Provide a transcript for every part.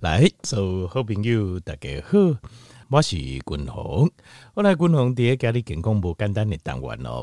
来，所有好朋友大家好，我是君鸿。我来君鸿第一家里健康不简单的单元哦，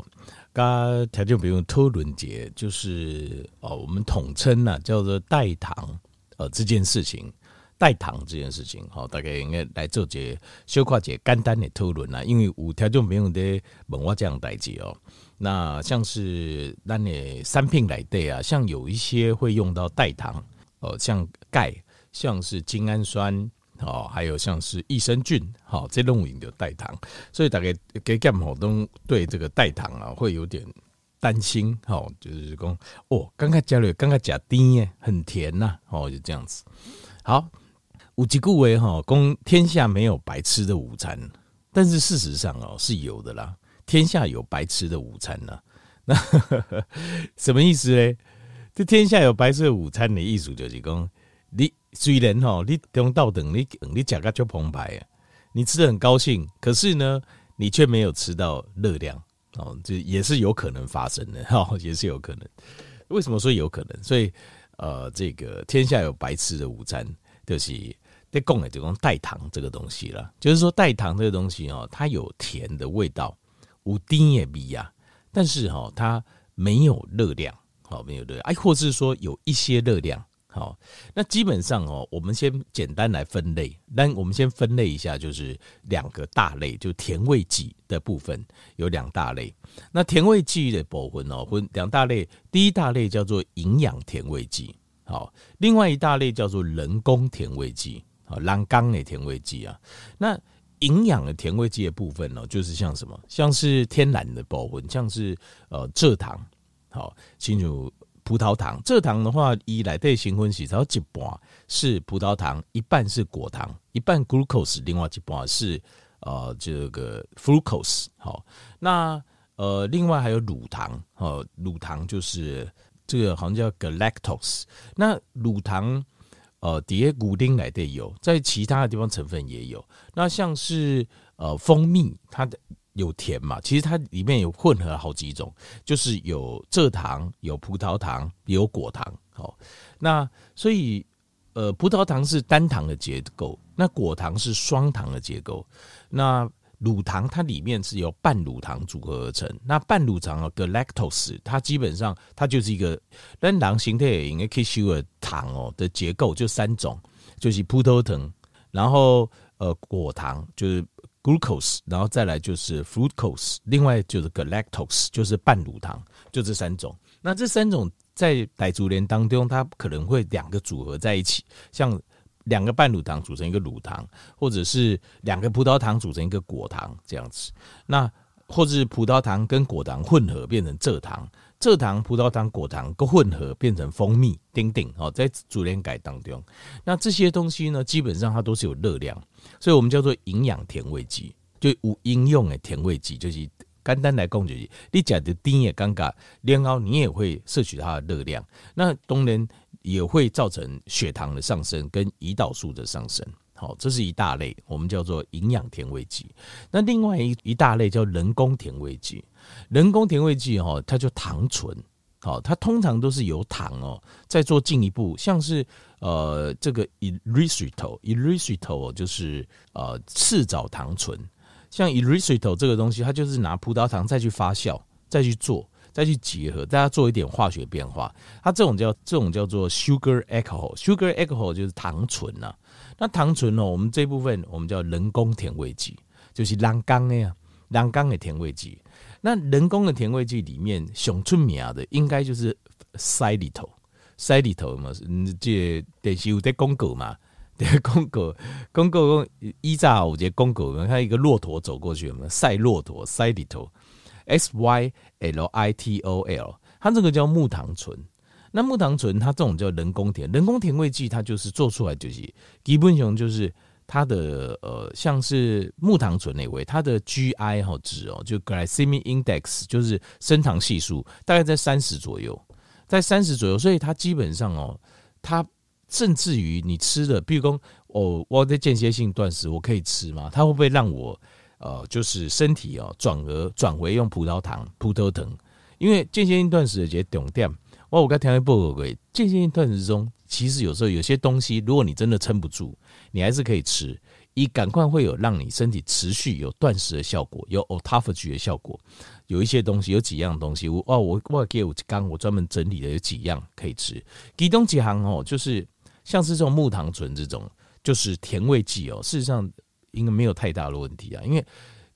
加条件不用讨论节，就是哦，我们统称呐叫做代糖呃这件事情，代糖这件事情，好，大家应该来做节小块节简单的讨论啦，因为有条件不用的问我这样代志哦。那像是那你三片来对啊，像有一些会用到代糖哦，像钙，像是精氨酸哦，还有像是益生菌，好，这种饮的代糖，所以大概给干好都对这个代糖啊会有点担心，好，就是说哦，刚刚加了，刚刚加甜耶，很甜呐，哦，就这样子。好，有几句话哈，公天下没有白吃的午餐，但是事实上哦是有的啦。天下有白吃的午餐呢？那 什么意思呢？这天下有白吃的午餐的意思就是讲，虽然哈，你中道等你你讲个就澎湃啊，你吃的很高兴，可是呢，你却没有吃到热量哦，这也是有可能发生的哈，也是有可能。为什么说有可能？所以呃，这个天下有白吃的午餐，就是在讲的就讲代糖这个东西了，就是说代糖这个东西哦，它有甜的味道。无丁也比呀，但是哈，它没有热量，好，没有热量，哎，或是说有一些热量，好，那基本上哦，我们先简单来分类，但我们先分类一下，就是两个大类，就甜味剂的部分有两大类。那甜味剂的部分哦，分两大类，第一大类叫做营养甜味剂，好，另外一大类叫做人工甜味剂，好，人工的甜味剂啊，那。营养的甜味剂的部分呢，就是像什么，像是天然的部分，像是呃蔗糖，好，清楚葡萄糖。蔗糖的话，一来对新婚喜，然后一半是葡萄糖，一半是果糖，一半 glucose，另外一半是呃这个 fructose。好，那呃另外还有乳糖，哦，乳糖就是这个好像叫 galactose。那乳糖。呃，底下骨丁来的有，在其他的地方成分也有。那像是呃蜂蜜，它的有甜嘛，其实它里面有混合好几种，就是有蔗糖、有葡萄糖、有果糖。好，那所以呃葡萄糖是单糖的结构，那果糖是双糖的结构，那。乳糖它里面是由半乳糖组合而成，那半乳糖啊，galactose，它基本上它就是一个单糖形态也应该可以吸收糖哦的结构，就三种，就是葡萄糖，然后呃果糖就是 glucose，然后再来就是 fructose，另外就是 galactose，就是半乳糖，就这三种。那这三种在傣族人当中，它可能会两个组合在一起，像。两个半乳糖组成一个乳糖，或者是两个葡萄糖组成一个果糖这样子。那或是葡萄糖跟果糖混合变成蔗糖，蔗糖、葡萄糖、果糖都混合变成蜂蜜，丁丁哦，在主链改当中。那这些东西呢，基本上它都是有热量，所以我们叫做营养甜味剂，就无应用的甜味剂，就是简单来讲就是你假的甜也尴尬，然后你也会摄取它的热量。那当然。也会造成血糖的上升跟胰岛素的上升，好，这是一大类，我们叫做营养甜味剂。那另外一一大类叫人工甜味剂，人工甜味剂哈，它叫糖醇，好，它通常都是由糖哦再做进一步，像是呃这个 erythritol，erythritol 就是呃赤藻糖醇，像 erythritol 这个东西，它就是拿葡萄糖再去发酵再去做。再去结合，大家做一点化学变化，它这种叫这种叫做 sugar alcohol，sugar alcohol 就是糖醇呐、那糖醇呢，我们这部分我们叫人工甜味剂，就是人工的呀，人工的甜味剂。那人工的甜味剂里面，熊出名的应该就是塞里头，塞里头嘛，嗯，这电视有在广告嘛，对，广告。广告依照我这广告，看一个骆驼走过去，嘛，赛骆驼，塞里头。S Y L I T O L，它这个叫木糖醇。那木糖醇它这种叫人工甜，人工甜味剂，它就是做出来就是基本上就是它的呃，像是木糖醇那位，它的 G I 哈值哦，就 Glycemic Index 就是升糖系数，大概在三十左右，在三十左右，所以它基本上哦，它甚至于你吃的，比如说哦，我的间歇性断食，我可以吃吗？它会不会让我？呃，就是身体哦，转而转为用葡萄糖、葡萄糖，因为间歇性断食的这些重点，我我刚调一报告，间歇性断食中，其实有时候有些东西，如果你真的撑不住，你还是可以吃，以赶快会有让你身体持续有断食的效果，有 autophagy 的效果。有一些东西，有几样东西，我哦，我我给我刚我专门整理的有几样可以吃。其中几行哦，就是像是这种木糖醇这种，就是甜味剂哦，事实上应该没有太大的问题啊，因为。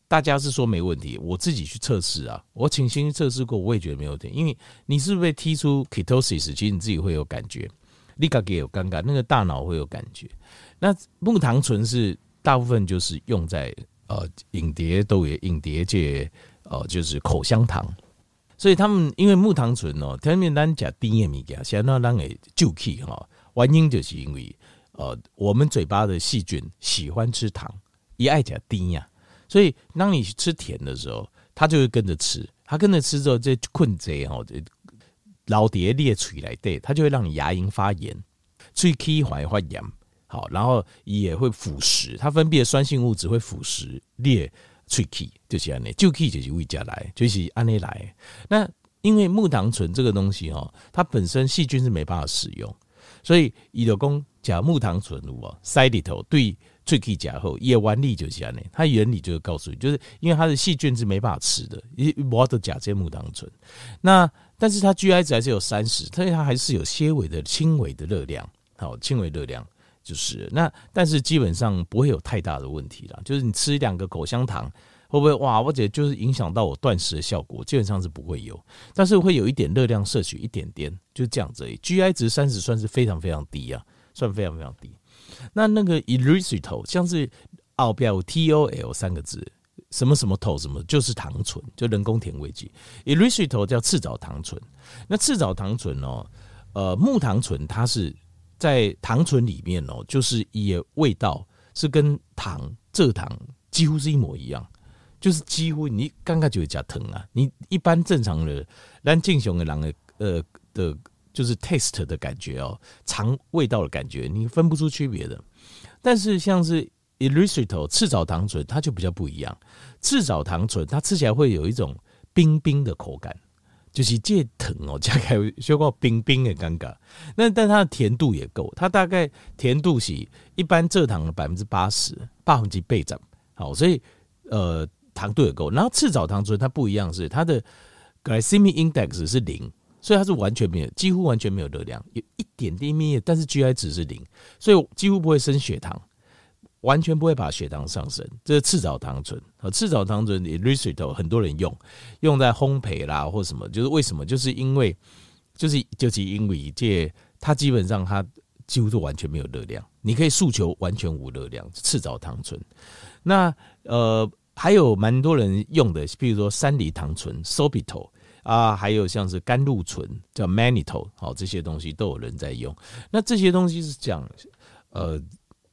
大家是说没问题，我自己去测试啊，我请先去测试过，我也觉得没有问题。因为你是不是被踢出 ketosis，其实你自己会有感觉，立刻给有尴尬，那个大脑会有感觉。那木糖醇是大部分就是用在呃影碟都有影碟界呃就是口香糖，所以他们因为木糖醇哦，他们单讲低盐米加，想要让给就气哈，原因就是因为呃我们嘴巴的细菌喜欢吃糖，一爱讲低呀。所以，当你吃甜的时候，它就会跟着吃。它跟着吃之后，这困贼哦，老蝶裂嘴来对，它就会让你牙龈发炎，喙齿环发炎。好，然后也会腐蚀，它分泌的酸性物质会腐蚀裂喙齿，就是安内，就气就是胃家来，就是安内来。那因为木糖醇这个东西哦，它本身细菌是没办法使用，所以伊就讲假木糖醇哦，塞里头对。最可以加后也原理就是这样，它原理就是告诉你，就是因为它的细菌是没办法吃的，一摩的甲基木糖醇。那但是它 GI 值还是有三十，所以它还是有些微的轻微的热量，好轻微热量就是那，但是基本上不会有太大的问题啦。就是你吃两个口香糖会不会哇？或者就是影响到我断食的效果，基本上是不会有，但是会有一点热量摄取一点点，就这样子。GI 值三十算是非常非常低啊，算非常非常低。那那个 erythritol 像是奥标 TOL 三个字，什么什么头什么，就是糖醇，就人工甜味剂。erythritol 叫赤藻糖醇。那赤藻糖醇哦，呃，木糖醇它是在糖醇里面哦，就是也味道是跟糖蔗糖几乎是一模一样，就是几乎你刚刚就会加糖啊。你一般正常的咱正常的人的呃的。就是 taste 的感觉哦，尝味道的感觉，你分不出区别的。但是像是 erythritol 赤藻糖醇，它就比较不一样。赤藻糖醇它吃起来会有一种冰冰的口感，就是这疼哦，加开说过冰冰的尴尬。那但它的甜度也够，它大概甜度是一般蔗糖的百分之八十，八分之倍涨。好，所以呃糖度也够。然后赤藻糖醇它不一样是它的 glycemic index 是零。所以它是完全没有，几乎完全没有热量，有一点点面，但是 GI 值是零，所以几乎不会升血糖，完全不会把血糖上升。这是赤藻糖醇和赤藻糖醇 erythritol 很多人用，用在烘焙啦或什么，就是为什么？就是因为，就是就是因为这它基本上它几乎都完全没有热量，你可以诉求完全无热量。赤藻糖醇，那呃还有蛮多人用的，比如说山梨糖醇 sorbitol 啊，还有像是甘露醇叫 mannitol，好，这些东西都有人在用。那这些东西是讲，呃，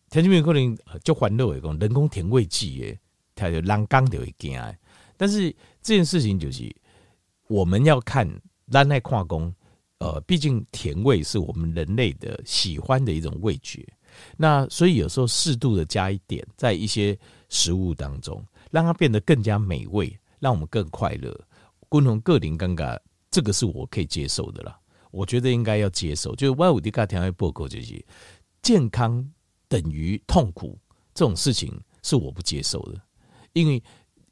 田径可能就欢乐为工人工甜味剂耶，它就让刚就会惊。但是这件事情就是我们要看咱爱跨工，呃，毕竟甜味是我们人类的喜欢的一种味觉。那所以有时候适度的加一点在一些食物当中，让它变得更加美味，让我们更快乐。共同个人尴尬，这个是我可以接受的啦。我觉得应该要接受，就是万五迪卡调爱报告这些健康等于痛苦这种事情是我不接受的。因为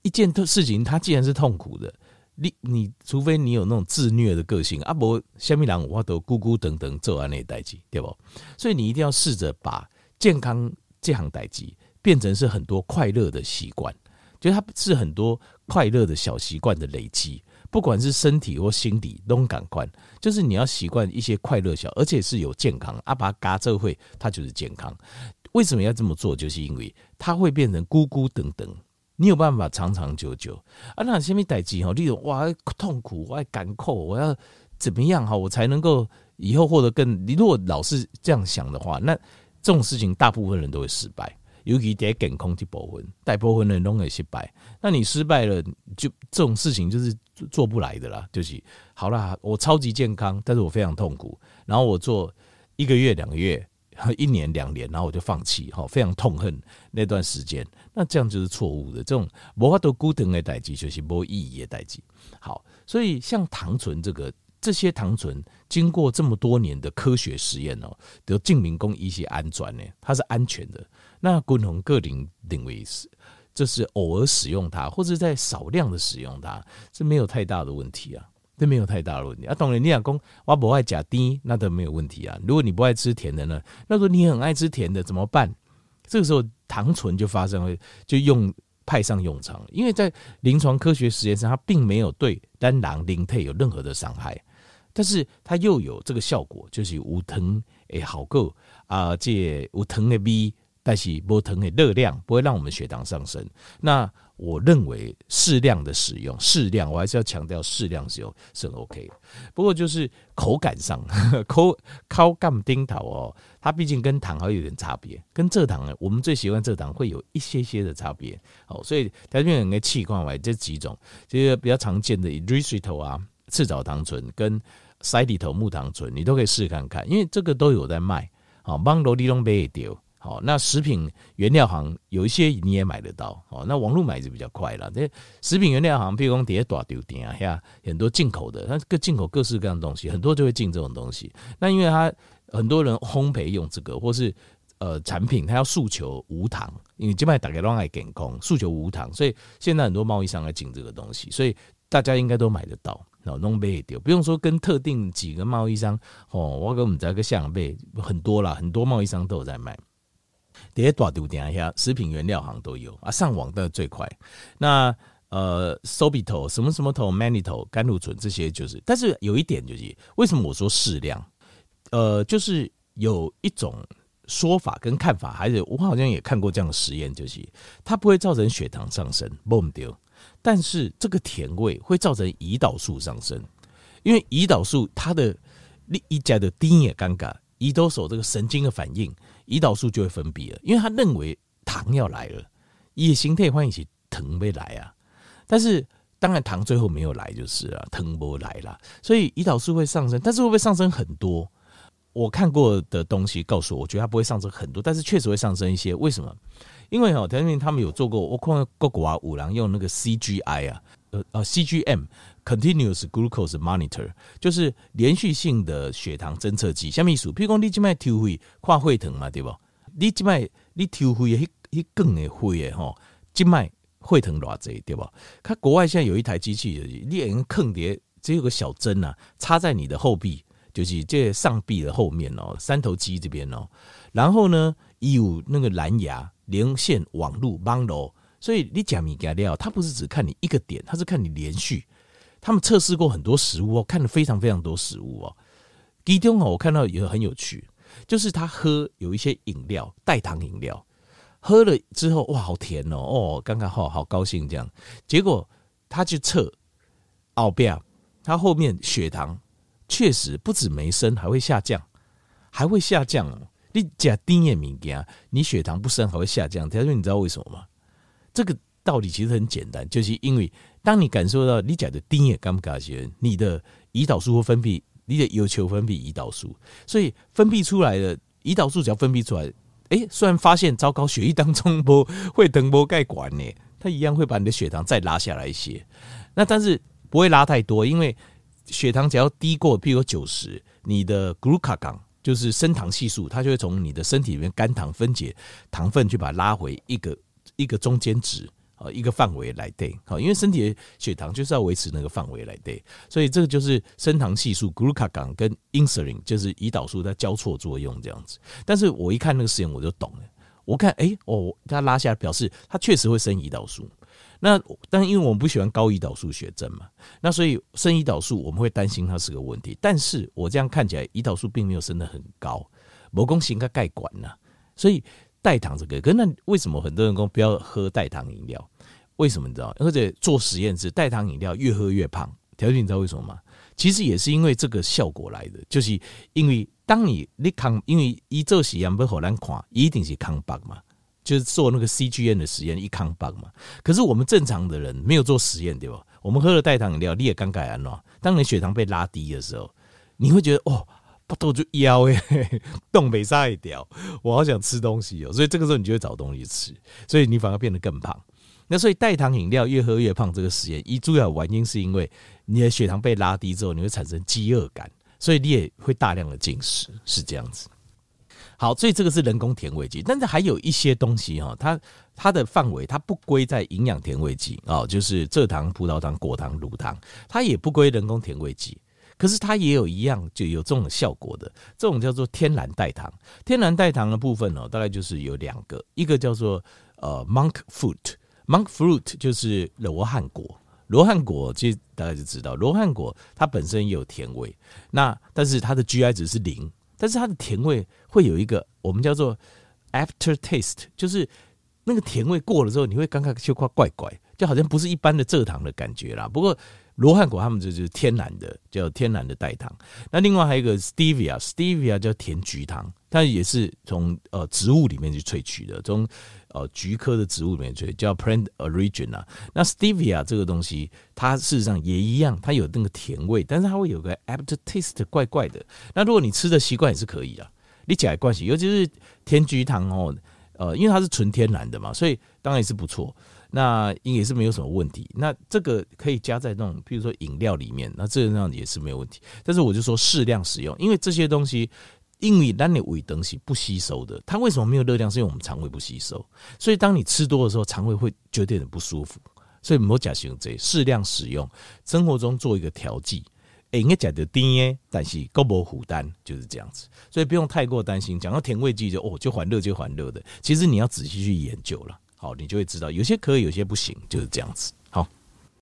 一件事情它既然是痛苦的，你你除非你有那种自虐的个性啊，不，虾米人我都咕咕等等做完那代志，对不？所以你一定要试着把健康这项代志变成是很多快乐的习惯，就是它是很多快乐的小习惯的累积。不管是身体或心理都感官，就是你要习惯一些快乐小，而且是有健康。阿爸嘎这会，它就是健康。为什么要这么做？就是因为它会变成咕咕等等，你有办法长长久久。啊，那什么代志哈？例如哇，痛苦，我要赶扣，我要怎么样哈？我才能够以后获得更？你如果老是这样想的话，那这种事情大部分人都会失败。尤其在健康这部分，大部分人都会失败。那你失败了，就这种事情就是做不来的啦。就是好啦，我超级健康，但是我非常痛苦。然后我做一个月、两个月、一年、两年，然后我就放弃，哈，非常痛恨那段时间。那这样就是错误的。这种无法度固定的代际，就是没意义的代际。好，所以像糖醇这个这些糖醇经过这么多年的科学实验哦，得证明供一些安全呢，它是安全的。那均衡个人认为是，就是偶尔使用它，或者在少量的使用它，是没有太大的问题啊，这没有太大的问题啊。当然，你讲公我不爱吃甜，那都没有问题啊。如果你不爱吃甜的呢，那如果你很爱吃甜的怎么办？这个时候糖醇就发生了，就用。派上用场，因为在临床科学实验上，它并没有对单囊零配有任何的伤害，但是它又有这个效果，就是无糖诶好够啊，这无糖的味，但是无糖的热量不会让我们血糖上升。那我认为适量的使用，适量我还是要强调适量使用是 OK 的。不过就是口感上，口口感丁桃哦。它毕竟跟糖还有点差别，跟蔗糖呢，我们最喜欢蔗糖会有一些些的差别。哦，所以条件应该气况为这几种，这些比较常见的 eryto 啊、赤藻糖醇跟塞里头木糖醇，你都可以试看看，因为这个都有在卖。好，帮罗利龙杯也丢。好，那食品原料行有一些你也买得到。好，那网络买就比较快了。这食品原料行，比如讲底下大丢店啊，很多进口的，它各进口各式各样的东西，很多就会进这种东西。那因为它很多人烘焙用这个，或是呃产品，他要诉求无糖，因为基本大家都爱健康，诉求无糖，所以现在很多贸易商来进这个东西，所以大家应该都买得到，哦，弄杯也丢，不用说跟特定几个贸易商哦，我跟我们这个像杯很多啦，很多贸易商都有在卖，这些大丢店下食品原料行都有啊，上网的最快。那呃，sorbitol 什么什么头，manito 甘露醇这些就是，但是有一点就是，为什么我说适量？呃，就是有一种说法跟看法，还是我好像也看过这样的实验，就是它不会造成血糖上升，不丢，但是这个甜味会造成胰岛素上升，因为胰岛素它的另一家的低也尴尬，胰岛素这个神经的反应，胰岛素就会分泌了，因为他认为糖要来了，也形态欢迎起糖没来啊，但是当然糖最后没有来就是了，糖不来了，所以胰岛素会上升，但是会不会上升很多？我看过的东西告诉我，我觉得它不会上升很多，但是确实会上升一些。为什么？因为哦，他们他们有做过，我看过国啊五郎用那个 CGI 啊，呃呃 CGM，Continuous Glucose Monitor，就是连续性的血糖侦测机。下面一数，譬如讲你这卖抽血看血糖嘛，对不？你这卖你抽血迄迄更的血诶吼，这卖血糖偌济，对不？它国外现在有一台机器，你用坑碟，只有个小针呐，插在你的后臂。就是这上臂的后面哦，三头肌这边哦，然后呢，有那个蓝牙连线网络网络，所以你讲米加料，它不是只看你一个点，它是看你连续。他们测试过很多食物哦，看了非常非常多食物哦。其中哦，我看到有很有趣，就是他喝有一些饮料，代糖饮料，喝了之后哇，好甜哦，哦，刚刚好好高兴这样。结果他去测奥比亚，他后面血糖。确实不止没升，还会下降，还会下降哦。你加低也敏感，你血糖不升还会下降。他说：“你知道为什么吗？这个道理其实很简单，就是因为当你感受到你讲的低也尴尬时，你的胰岛素会分泌，你的有求分泌胰岛素，所以分泌出来的胰岛素只要分泌出来，哎，虽然发现糟糕，血液当中不会等波盖管呢，它一样会把你的血糖再拉下来一些。那但是不会拉太多，因为。血糖只要低过，譬如九十，你的 glucagon 就是升糖系数，它就会从你的身体里面肝糖分解糖分，去把它拉回一个一个中间值啊，一个范围来对。好，因为身体的血糖就是要维持那个范围来对，所以这个就是升糖系数 glucagon 跟 insulin 就是胰岛素在交错作用这样子。但是我一看那个实验我就懂了，我看哎、欸、哦，它拉下来表示它确实会升胰岛素。那但因为我们不喜欢高胰岛素血症嘛，那所以升胰岛素我们会担心它是个问题。但是我这样看起来，胰岛素并没有升得很高，某公型个盖管呢。所以代糖这个，可是那为什么很多人说不要喝代糖饮料？为什么你知道？而且做实验是代糖饮料越喝越胖。条件你知道为什么吗？其实也是因为这个效果来的，就是因为当你你抗，因为一做实验不好难看，一定是康巴嘛。就是做那个 CGN 的实验，一康棒嘛。可是我们正常的人没有做实验，对吧？我们喝了代糖饮料，你也刚改完了。当你血糖被拉低的时候，你会觉得哦，不肚就腰诶，东北沙一条，我好想吃东西哦。所以这个时候你就会找东西吃，所以你反而变得更胖。那所以代糖饮料越喝越胖这个实验，一主要原因是因为你的血糖被拉低之后，你会产生饥饿感，所以你也会大量的进食，是这样子。好，所以这个是人工甜味剂，但是还有一些东西哈，它它的范围它不归在营养甜味剂哦，就是蔗糖、葡萄糖、果糖、乳糖，它也不归人工甜味剂。可是它也有一样就有这种效果的，这种叫做天然代糖。天然代糖的部分哦，大概就是有两个，一个叫做呃 monk fruit，monk fruit 就是罗汉果。罗汉果其实大家就知道，罗汉果它本身也有甜味，那但是它的 GI 值是零，但是它的甜味会有一个我们叫做 after taste，就是那个甜味过了之后，你会刚刚就怪怪怪，就好像不是一般的蔗糖的感觉啦。不过罗汉果他们就是天然的，叫天然的代糖。那另外还有一个 stevia，stevia 叫甜菊糖，它也是从呃植物里面去萃取的，从呃菊科的植物里面萃，叫 plant origin 啊。那 stevia 这个东西，它事实上也一样，它有那个甜味，但是它会有个 after taste 怪怪的。那如果你吃的习惯也是可以的，你吃也关系，尤其是甜菊糖哦，呃，因为它是纯天然的嘛，所以当然也是不错。那也是没有什么问题。那这个可以加在那种，比如说饮料里面，那这样也是没有问题。但是我就说适量使用，因为这些东西，因为当你胃东西不吸收的，它为什么没有热量？是因为我们肠胃不吸收。所以当你吃多的时候，肠胃会觉得有点不舒服。所以莫假使用这适量使用，生活中做一个调剂。哎，应该讲的甜，但是够不负担，就是这样子。所以不用太过担心。讲到甜味剂就哦，就还热就还热的。其实你要仔细去研究了。好，你就会知道有些可以，有些不行，就是这样子。